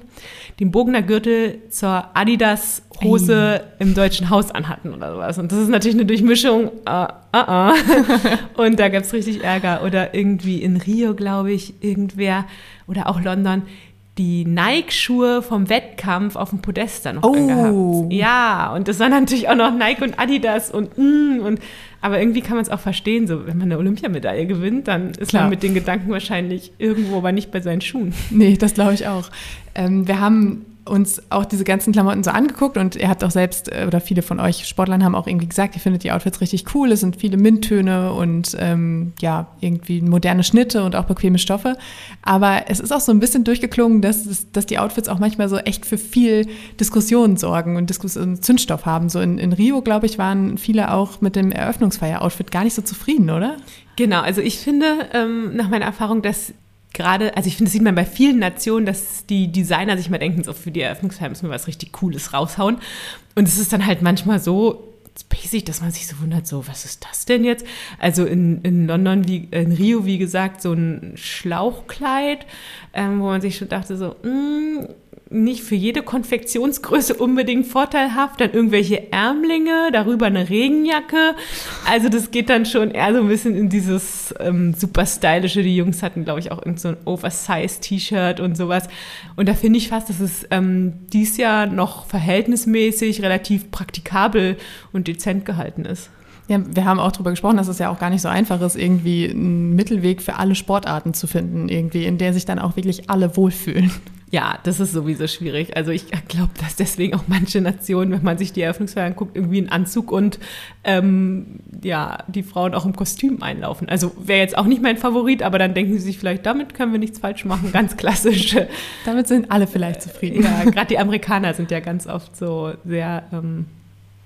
den Bogener Gürtel zur Adidas Hose im deutschen Haus anhatten oder sowas. Und das ist natürlich eine Durchmischung. Uh, uh, uh. Und da gab es richtig Ärger. Oder irgendwie in Rio, glaube ich, irgendwer oder auch London die Nike-Schuhe vom Wettkampf auf dem Podest dann noch oh. angehabt. Ja, und das waren natürlich auch noch Nike und Adidas und mm, und aber irgendwie kann man es auch verstehen, so wenn man eine Olympiamedaille gewinnt, dann ist Klar. man mit den Gedanken wahrscheinlich irgendwo, aber nicht bei seinen Schuhen. Nee, das glaube ich auch. Ähm, wir haben uns auch diese ganzen Klamotten so angeguckt und ihr habt auch selbst, äh, oder viele von euch Sportlern haben auch irgendwie gesagt, ihr findet die Outfits richtig cool, es sind viele Minttöne und ähm, ja, irgendwie moderne Schnitte und auch bequeme Stoffe. Aber es ist auch so ein bisschen durchgeklungen, dass, es, dass die Outfits auch manchmal so echt für viel Diskussion sorgen und Diskussion, Zündstoff haben. So in, in Rio, glaube ich, waren viele auch mit dem Eröffnungsfeier-Outfit gar nicht so zufrieden, oder? Genau, also ich finde ähm, nach meiner Erfahrung, dass gerade, also ich finde, das sieht man bei vielen Nationen, dass die Designer sich mal denken, so für die Eröffnungsfeier müssen wir was richtig Cooles raushauen. Und es ist dann halt manchmal so basic, dass man sich so wundert, so, was ist das denn jetzt? Also in, in London, wie, in Rio, wie gesagt, so ein Schlauchkleid, ähm, wo man sich schon dachte, so, mh, mm, nicht für jede Konfektionsgröße unbedingt vorteilhaft. Dann irgendwelche Ärmlinge, darüber eine Regenjacke. Also das geht dann schon eher so ein bisschen in dieses ähm, super stylische. Die Jungs hatten, glaube ich, auch irgend so ein Oversize-T-Shirt und sowas. Und da finde ich fast, dass es ähm, dies Jahr noch verhältnismäßig relativ praktikabel und dezent gehalten ist. Ja, wir haben auch darüber gesprochen, dass es ja auch gar nicht so einfach ist, irgendwie einen Mittelweg für alle Sportarten zu finden, irgendwie, in der sich dann auch wirklich alle wohlfühlen. Ja, das ist sowieso schwierig. Also ich glaube, dass deswegen auch manche Nationen, wenn man sich die Eröffnungsfeier anguckt, irgendwie einen Anzug und ähm, ja, die Frauen auch im Kostüm einlaufen. Also wäre jetzt auch nicht mein Favorit, aber dann denken sie sich vielleicht, damit können wir nichts falsch machen, ganz klassisch. damit sind alle vielleicht zufrieden. Ja, gerade die Amerikaner sind ja ganz oft so sehr ähm,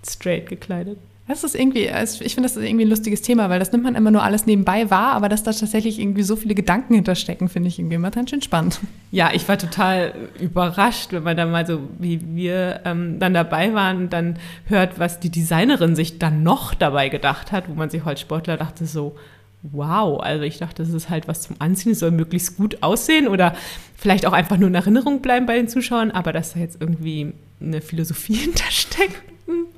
straight gekleidet. Das ist irgendwie, ich finde, das ist irgendwie ein lustiges Thema, weil das nimmt man immer nur alles nebenbei wahr, aber dass da tatsächlich irgendwie so viele Gedanken hinterstecken, finde ich irgendwie immer ganz schön spannend. Ja, ich war total überrascht, wenn man dann mal so, wie wir ähm, dann dabei waren und dann hört, was die Designerin sich dann noch dabei gedacht hat, wo man sich als Sportler dachte so, wow, also ich dachte, das ist halt was zum Anziehen, es soll möglichst gut aussehen oder vielleicht auch einfach nur in Erinnerung bleiben bei den Zuschauern, aber dass da jetzt irgendwie eine Philosophie hintersteckt,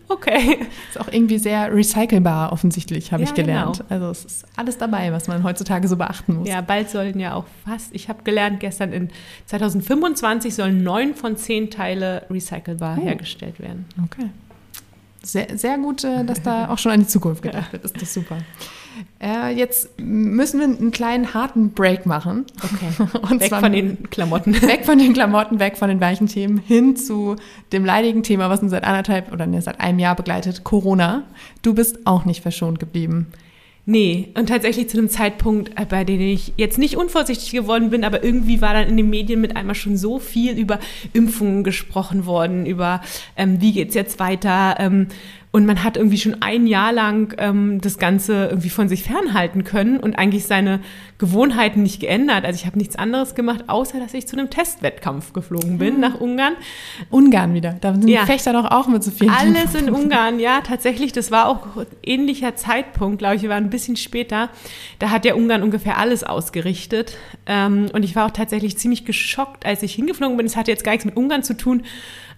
okay. Ist auch irgendwie sehr recycelbar offensichtlich, habe Ja, ich gelernt. genau. Also es ist alles dabei, was man heutzutage so beachten muss. Ja, bald sollen ja auch fast, ich habe gelernt, gestern in 2025 sollen neun von zehn Teile recycelbar Oh. hergestellt werden. Okay. Sehr, sehr gut, äh, dass da auch schon an die Zukunft gedacht wird. Ist das super. Äh, jetzt müssen wir einen kleinen harten Break machen. Okay. Und Weg von den Klamotten. weg von den Klamotten, weg von den weichen Themen, hin zu dem leidigen Thema, was uns seit anderthalb oder nee, seit einem Jahr begleitet, Corona. Du bist auch nicht verschont geblieben. Nee, und tatsächlich zu einem Zeitpunkt, äh, bei dem ich jetzt nicht unvorsichtig geworden bin, aber irgendwie war dann in den Medien mit einmal schon so viel über Impfungen gesprochen worden, über ähm, wie geht's jetzt weiter. Ähm, und man hat irgendwie schon ein Jahr lang ähm, das Ganze irgendwie von sich fernhalten können. Und eigentlich seine Gewohnheiten nicht geändert. Also ich habe nichts anderes gemacht, außer dass ich zu einem Testwettkampf geflogen bin nach Ungarn. Ungarn wieder. Da sind Ja. die Fechter doch auch mit so vielen. Alles in Ungarn, ja, tatsächlich. Das war auch ähnlicher Zeitpunkt, glaube ich. Wir waren ein bisschen später. Da hat ja Ungarn ungefähr alles ausgerichtet. Ähm, und ich war auch tatsächlich ziemlich geschockt, als ich hingeflogen bin. Es hatte jetzt gar nichts mit Ungarn zu tun.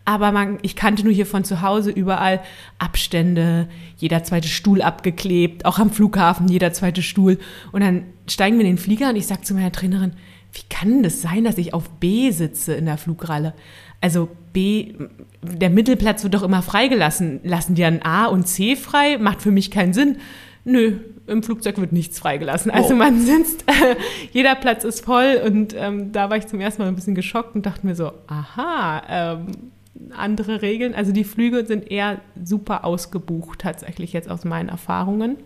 Aber man, ich kannte nur hier von zu Hause überall Abstände, jeder zweite Stuhl abgeklebt, auch am Flughafen jeder zweite Stuhl. Und dann steigen wir in den Flieger und ich sage zu meiner Trainerin, wie kann das sein, dass ich auf B sitze in der Flugralle? Also B, der Mittelplatz wird doch immer freigelassen. Lassen die dann A und C frei? Macht für mich keinen Sinn. Nö, im Flugzeug wird nichts freigelassen. Also Oh. man sitzt, jeder Platz ist voll und ähm, da war ich zum ersten Mal ein bisschen geschockt und dachte mir so, aha, ähm, andere Regeln. Also die Flüge sind eher super ausgebucht tatsächlich jetzt aus meinen Erfahrungen.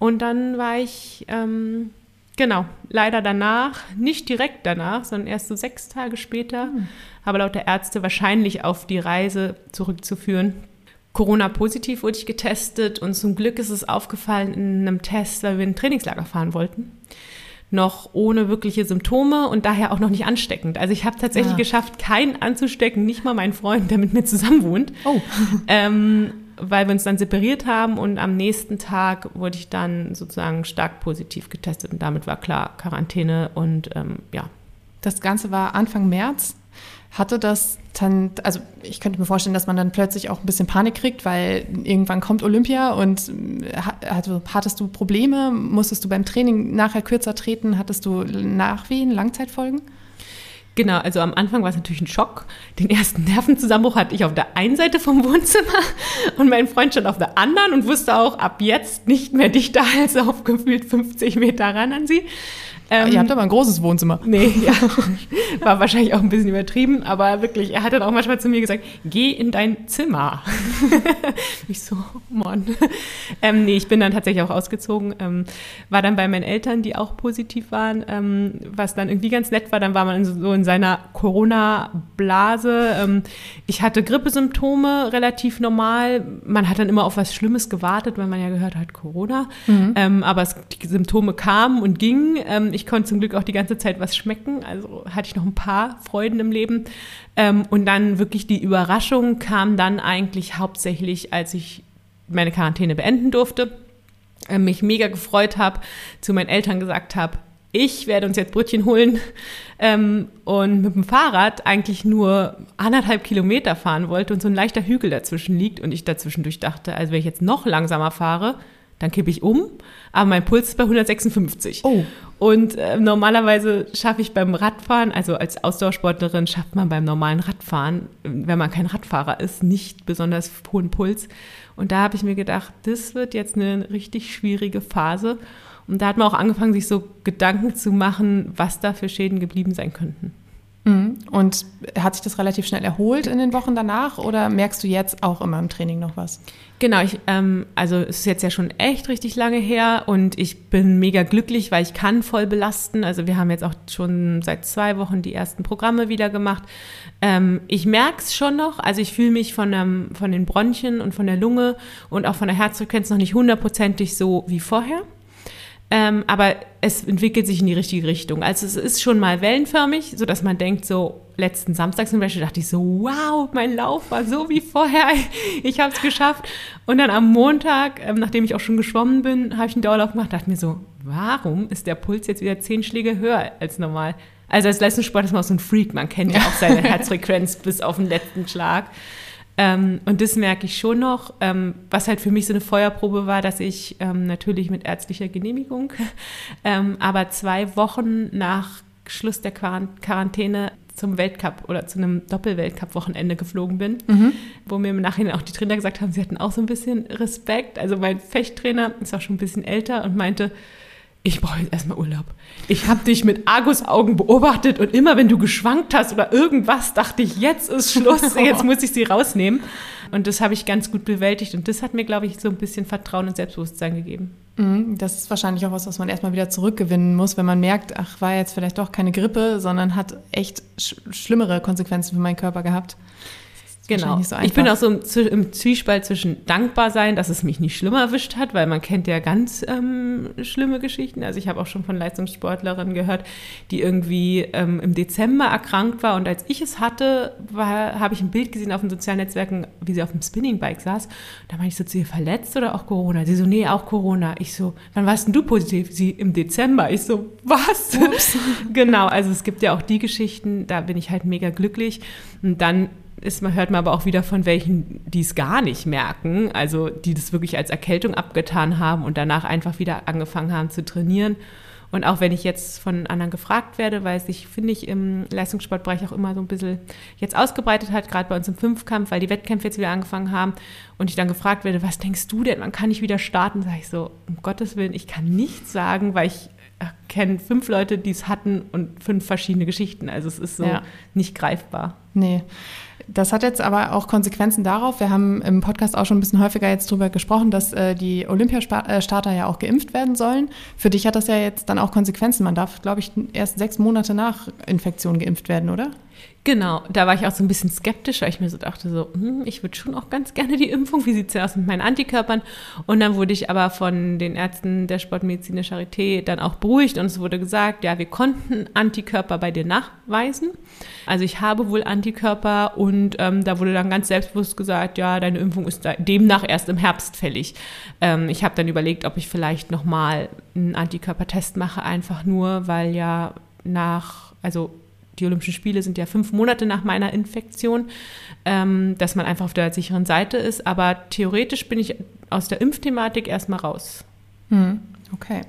Und dann war ich, ähm, genau, leider danach, nicht direkt danach, sondern erst so sechs Tage später, aber laut der Ärzte wahrscheinlich auf die Reise zurückzuführen. Corona-positiv wurde ich getestet und zum Glück ist es aufgefallen in einem Test, weil wir in ein Trainingslager fahren wollten. Noch ohne wirkliche Symptome und daher auch noch nicht ansteckend. Also ich habe tatsächlich Ah. geschafft, keinen anzustecken, nicht mal meinen Freund, der mit mir zusammen wohnt Oh, ähm, weil wir uns dann separiert haben und am nächsten Tag wurde ich dann sozusagen stark positiv getestet und damit war klar Quarantäne und ähm, ja. das Ganze war Anfang März. Hatte das dann, also ich könnte mir vorstellen, dass man dann plötzlich auch ein bisschen Panik kriegt, weil irgendwann kommt Olympia und äh, also, hattest du Probleme? Musstest du beim Training nachher kürzer treten? Hattest du Nachwehen, Langzeitfolgen? Genau, also am Anfang war es natürlich ein Schock. Den ersten Nervenzusammenbruch hatte ich auf der einen Seite vom Wohnzimmer und mein Freund stand auf der anderen und wusste auch ab jetzt nicht mehr dichter als auf gefühlt 50 Meter ran an sie. Ähm, Ihr habt aber ein großes Wohnzimmer. Nee, ja. War wahrscheinlich auch ein bisschen übertrieben, aber wirklich, er hat dann auch manchmal zu mir gesagt, geh in dein Zimmer. ich so, Mann. Ähm, nee, ich bin dann tatsächlich auch ausgezogen, ähm, war dann bei meinen Eltern, die auch positiv waren, ähm, was dann irgendwie ganz nett war, dann war man in so, in seiner Corona-Blase. Ähm, ich hatte Grippesymptome relativ normal. Man hat dann immer auf was Schlimmes gewartet, weil man ja gehört hat, Corona. Ähm, aber es, die Symptome kamen und gingen. Ähm, ich konnte zum Glück auch die ganze Zeit was schmecken. Also hatte ich noch ein paar Freuden im Leben. Ähm, und dann wirklich die Überraschung kam dann eigentlich hauptsächlich, als ich meine Quarantäne beenden durfte. äh, Mich mega gefreut habe, zu meinen Eltern gesagt habe, ich werde uns jetzt Brötchen holen ähm, und mit dem Fahrrad eigentlich nur anderthalb Kilometer fahren wollte und so ein leichter Hügel dazwischen liegt und ich dazwischendurch dachte, also wenn ich jetzt noch langsamer fahre, dann kippe ich um, aber mein Puls ist bei 156. Oh. Und äh, normalerweise schaffe ich beim Radfahren, also als Ausdauersportlerin schafft man beim normalen Radfahren, wenn man kein Radfahrer ist, nicht besonders hohen Puls. Und da habe ich mir gedacht, das wird jetzt eine richtig schwierige Phase. Und da hat man auch angefangen, sich so Gedanken zu machen, was da für Schäden geblieben sein könnten. Mhm. Und hat sich das relativ schnell erholt in den Wochen danach oder merkst du jetzt auch immer im Training noch was? Genau, ich, ähm, also es ist jetzt ja schon echt richtig lange her und ich bin mega glücklich, weil ich kann voll belasten. Also wir haben jetzt auch schon seit zwei Wochen die ersten Programme wieder gemacht. Ähm, ich merke es schon noch, also ich fühle mich von, ähm, von den Bronchien und von der Lunge und auch von der Herzfrequenz noch nicht hundertprozentig so wie vorher. Ähm, aber es entwickelt sich in die richtige Richtung. Also es ist schon mal wellenförmig, so dass man denkt, so letzten Samstag zum Beispiel dachte ich so, wow, mein Lauf war so wie vorher, ich habe es geschafft. Und dann am Montag, ähm, nachdem ich auch schon geschwommen bin, habe ich einen Dauerlauf gemacht, dachte mir so, warum ist der Puls jetzt wieder zehn Schläge höher als normal? Also als Leistungssport ist man auch so ein Freak, man kennt ja auch seine Herzfrequenz bis auf den letzten Schlag. Ähm, und das merke ich schon noch. Ähm, was halt für mich so eine Feuerprobe war, dass ich ähm, natürlich mit ärztlicher Genehmigung, ähm, aber zwei Wochen nach Schluss der Quarantäne zum Weltcup oder zu einem Doppelweltcup-Wochenende geflogen bin, mhm. wo mir im Nachhinein auch die Trainer gesagt haben, sie hatten auch so ein bisschen Respekt. Also mein Fechttrainer ist auch schon ein bisschen älter und meinte, ich brauche jetzt erstmal Urlaub. Ich habe dich mit Argusaugen beobachtet und immer wenn du geschwankt hast oder irgendwas, dachte ich, jetzt ist Schluss, jetzt muss ich sie rausnehmen. Und das habe ich ganz gut bewältigt und das hat mir, glaube ich, so ein bisschen Vertrauen und Selbstbewusstsein gegeben. Mhm, das ist wahrscheinlich auch was, was man erstmal wieder zurückgewinnen muss, wenn man merkt, ach, war jetzt vielleicht doch keine Grippe, sondern hat echt sch schlimmere Konsequenzen für meinen Körper gehabt. Genau. So ich bin auch so im, im, Zwiespalt zwischen dankbar sein, dass es mich nicht schlimmer erwischt hat, weil man kennt ja ganz ähm, schlimme Geschichten. Also ich habe auch schon von Leistungssportlerinnen gehört, die irgendwie ähm, im Dezember erkrankt war und als ich es hatte, habe ich ein Bild gesehen auf den sozialen Netzwerken, wie sie auf dem Spinningbike saß. Da meinte ich so zu ihr, verletzt oder auch Corona? Sie so, nee, auch Corona. Ich so, wann warst denn du positiv? Sie, im Dezember. Ich so, was? Genau, also es gibt ja auch die Geschichten, da bin ich halt mega glücklich. Und dann ist, man hört man aber auch wieder von welchen, die es gar nicht merken, also die das wirklich als Erkältung abgetan haben und danach einfach wieder angefangen haben zu trainieren. Und auch wenn ich jetzt von anderen gefragt werde, weil es sich, finde ich, im Leistungssportbereich auch immer so ein bisschen jetzt ausgebreitet hat, gerade bei uns im Fünfkampf, weil die Wettkämpfe jetzt wieder angefangen haben und ich dann gefragt werde, was denkst du denn, man kann nicht wieder starten, sage ich so, um Gottes Willen, ich kann nichts sagen, weil ich kenne fünf Leute, die es hatten und fünf verschiedene Geschichten. Also es ist so ja. nicht greifbar. Nee. Das hat jetzt aber auch Konsequenzen darauf. Wir haben im Podcast auch schon ein bisschen häufiger jetzt darüber gesprochen, dass äh, die Olympiastarter ja auch geimpft werden sollen. Für dich hat das ja jetzt dann auch Konsequenzen. Man darf, glaube ich, erst sechs Monate nach Infektion geimpft werden, oder? Genau, da war ich auch so ein bisschen skeptisch, weil ich mir so dachte, so, hm, ich würde schon auch ganz gerne die Impfung, wie sieht es denn aus mit meinen Antikörpern? Und dann wurde ich aber von den Ärzten der Sportmedizin der Charité dann auch beruhigt und es wurde gesagt, ja, wir konnten Antikörper bei dir nachweisen. Also ich habe wohl Antikörper und ähm, da wurde dann ganz selbstbewusst gesagt, ja, deine Impfung ist demnach erst im Herbst fällig. Ähm, ich habe dann überlegt, ob ich vielleicht nochmal einen Antikörpertest mache, einfach nur, weil ja nach, also die Olympischen Spiele sind ja fünf Monate nach meiner Infektion, ähm, dass man einfach auf der sicheren Seite ist. Aber theoretisch bin ich aus der Impfthematik erstmal raus. Hm, okay.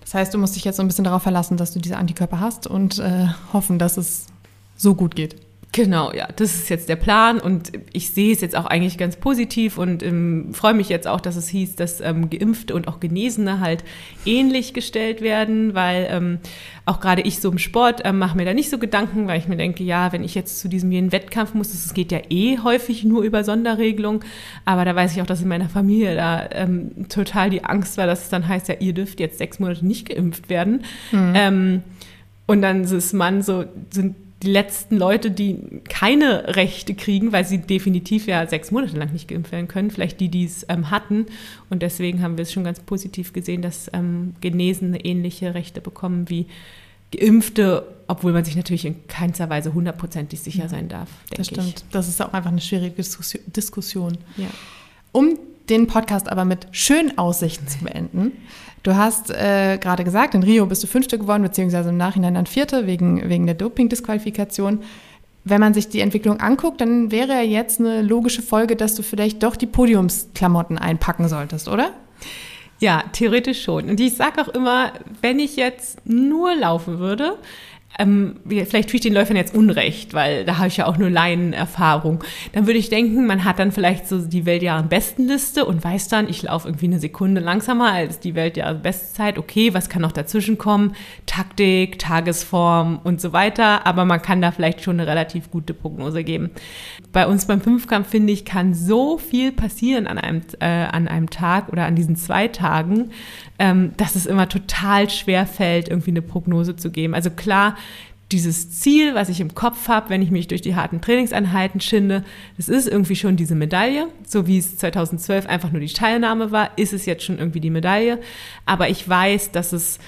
Das heißt, du musst dich jetzt so ein bisschen darauf verlassen, dass du diese Antikörper hast und äh, hoffen, dass es so gut geht. Genau, ja, das ist jetzt der Plan und ich sehe es jetzt auch eigentlich ganz positiv und ähm, freue mich jetzt auch, dass es hieß, dass ähm, Geimpfte und auch Genesene halt ähnlich gestellt werden, weil ähm, auch gerade ich so im Sport ähm, mache mir da nicht so Gedanken, weil ich mir denke, ja, wenn ich jetzt zu diesem jeden Wettkampf muss, es geht ja eh häufig nur über Sonderregelung, aber da weiß ich auch, dass in meiner Familie da ähm, total die Angst war, dass es dann heißt, ja, ihr dürft jetzt sechs Monate nicht geimpft werden. Mhm. und dann ist man so, sind die letzten Leute, die keine Rechte kriegen, weil sie definitiv ja sechs Monate lang nicht geimpft werden können, vielleicht die, die es ähm, hatten. Und deswegen haben wir es schon ganz positiv gesehen, dass ähm, Genesene ähnliche Rechte bekommen wie Geimpfte, obwohl man sich natürlich in keinster Weise hundertprozentig sicher sein darf. Das stimmt. Ich. Das ist auch einfach eine schwierige Diskussion. Ja. Um den Podcast aber mit schönen Aussichten zu beenden. Du hast äh, gerade gesagt, in Rio bist du Fünfte geworden, beziehungsweise im Nachhinein dann Vierte wegen, wegen der Doping-Disqualifikation. Wenn man sich die Entwicklung anguckt, dann wäre ja jetzt eine logische Folge, dass du vielleicht doch die Podiumsklamotten einpacken solltest, oder? Ja, theoretisch schon. Und ich sage auch immer, wenn ich jetzt nur laufen würde, ähm, vielleicht tue ich den Läufern jetzt Unrecht, weil da habe ich ja auch nur Laienerfahrung. Dann würde ich denken, man hat dann vielleicht so die Weltjahre-Bestenliste und weiß dann, ich laufe irgendwie eine Sekunde langsamer als die Weltjahre-Bestzeit. Okay, was kann noch dazwischen kommen? Taktik, Tagesform und so weiter. Aber man kann da vielleicht schon eine relativ gute Prognose geben. Bei uns beim Fünfkampf, finde ich, kann so viel passieren an einem, äh, an einem Tag oder an diesen zwei Tagen, ähm, dass es immer total schwer fällt, irgendwie eine Prognose zu geben. Also klar, dieses Ziel, was ich im Kopf habe, wenn ich mich durch die harten Trainingseinheiten schinde, das ist irgendwie schon diese Medaille. So wie es 2012 einfach nur die Teilnahme war, ist es jetzt schon irgendwie die Medaille. Aber ich weiß, dass es,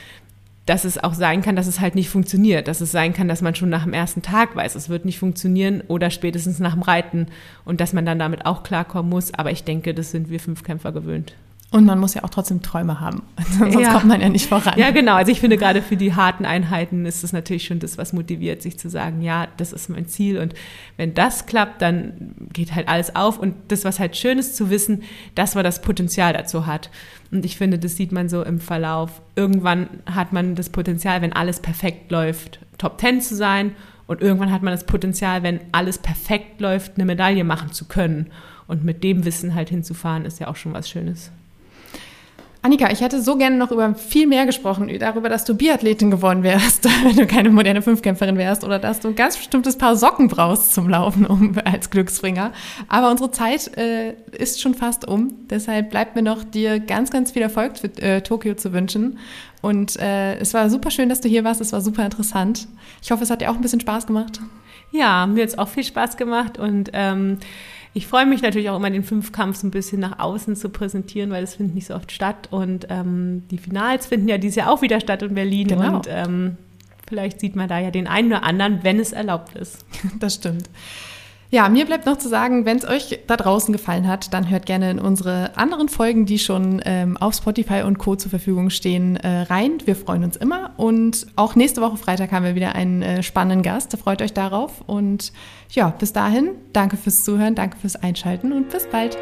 dass es auch sein kann, dass es halt nicht funktioniert. Dass es sein kann, dass man schon nach dem ersten Tag weiß, es wird nicht funktionieren oder spätestens nach dem Reiten und dass man dann damit auch klarkommen muss. Aber ich denke, das sind wir Fünfkämpfer gewöhnt. Und man muss ja auch trotzdem Träume haben. Sonst ja. kommt man ja nicht voran. Ja, genau. Also ich finde gerade für die harten Einheiten ist es natürlich schon das, was motiviert, sich zu sagen, ja, das ist mein Ziel. Und wenn das klappt, dann geht halt alles auf. Und das, was halt schön ist zu wissen, dass man das Potenzial dazu hat. Und ich finde, das sieht man so im Verlauf. Irgendwann hat man das Potenzial, wenn alles perfekt läuft, Top Ten zu sein. Und irgendwann hat man das Potenzial, wenn alles perfekt läuft, eine Medaille machen zu können. Und mit dem Wissen halt hinzufahren, ist ja auch schon was Schönes. Annika, ich hätte so gerne noch über viel mehr gesprochen, darüber, dass du Biathletin geworden wärst, wenn du keine moderne Fünfkämpferin wärst oder dass du ein ganz bestimmtes Paar Socken brauchst zum Laufen um, als Glücksbringer. Aber unsere Zeit äh, ist schon fast um. Deshalb bleibt mir noch dir ganz, ganz viel Erfolg für äh, Tokio zu wünschen. Und äh, es war super schön, dass du hier warst. Es war super interessant. Ich hoffe, es hat dir auch ein bisschen Spaß gemacht. Ja, mir hat es auch viel Spaß gemacht und ähm, ich freue mich natürlich auch immer, den Fünfkampf so ein bisschen nach außen zu präsentieren, weil es findet nicht so oft statt. Und ähm, die Finals finden ja dieses Jahr auch wieder statt in Berlin. Genau. Und ähm, vielleicht sieht man da ja den einen oder anderen, wenn es erlaubt ist. Das stimmt. Ja, mir bleibt noch zu sagen, wenn es euch da draußen gefallen hat, dann hört gerne in unsere anderen Folgen, die schon ähm, auf Spotify und Co. zur Verfügung stehen, äh, rein. Wir freuen uns immer. Und auch nächste Woche Freitag haben wir wieder einen äh, spannenden Gast. Da freut euch darauf. Und ja, bis dahin, danke fürs Zuhören, danke fürs Einschalten und bis bald.